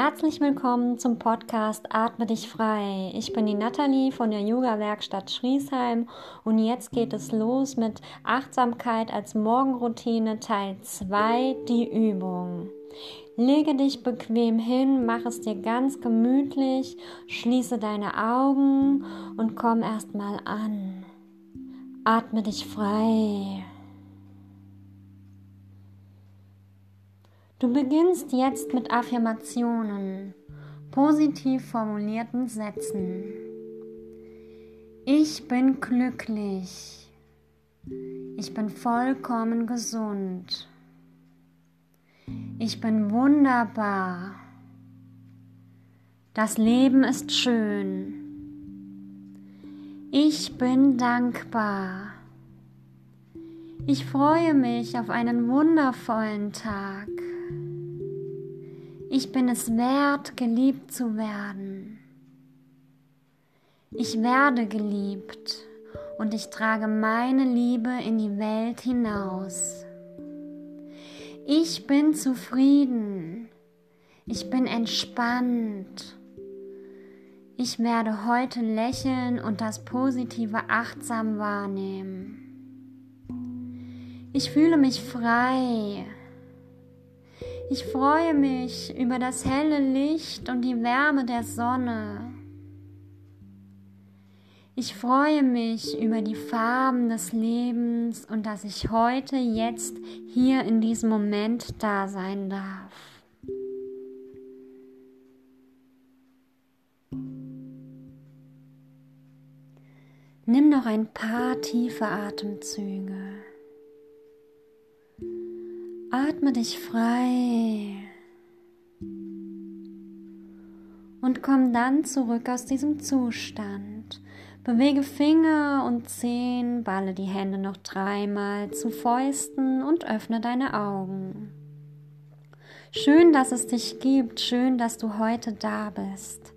Herzlich willkommen zum Podcast Atme dich frei. Ich bin die Nathalie von der Yoga-Werkstatt Schriesheim und jetzt geht es los mit Achtsamkeit als Morgenroutine Teil 2, die Übung. Lege dich bequem hin, mach es dir ganz gemütlich, schließe deine Augen und komm erstmal an. Atme dich frei. Du beginnst jetzt mit Affirmationen, positiv formulierten Sätzen. Ich bin glücklich. Ich bin vollkommen gesund. Ich bin wunderbar. Das Leben ist schön. Ich bin dankbar. Ich freue mich auf einen wundervollen Tag. Ich bin es wert, geliebt zu werden. Ich werde geliebt und ich trage meine Liebe in die Welt hinaus. Ich bin zufrieden. Ich bin entspannt. Ich werde heute lächeln und das Positive achtsam wahrnehmen. Ich fühle mich frei. Ich freue mich über das helle Licht und die Wärme der Sonne. Ich freue mich über die Farben des Lebens und dass ich heute, jetzt, hier in diesem Moment da sein darf. Nimm noch ein paar tiefe Atemzüge. Atme dich frei und komm dann zurück aus diesem Zustand. Bewege Finger und Zehen, balle die Hände noch dreimal zu Fäusten und öffne deine Augen. Schön, dass es dich gibt, schön, dass du heute da bist.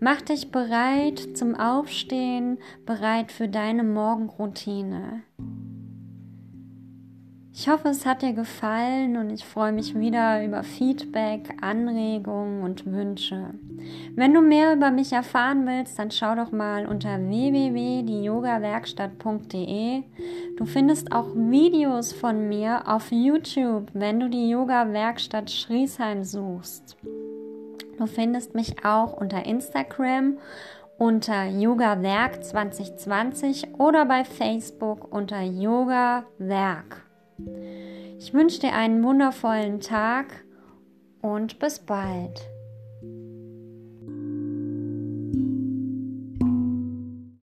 Mach dich bereit zum Aufstehen, bereit für deine Morgenroutine. Ich hoffe, es hat dir gefallen und ich freue mich wieder über Feedback, Anregungen und Wünsche. Wenn du mehr über mich erfahren willst, dann schau doch mal unter www.dieyogawerkstatt.de. Du findest auch Videos von mir auf YouTube, wenn du die Yoga Werkstatt Schriesheim suchst. Du findest mich auch unter Instagram unter Yoga Werk 2020 oder bei Facebook unter Yoga Werk. Ich wünsche dir einen wundervollen Tag und bis bald.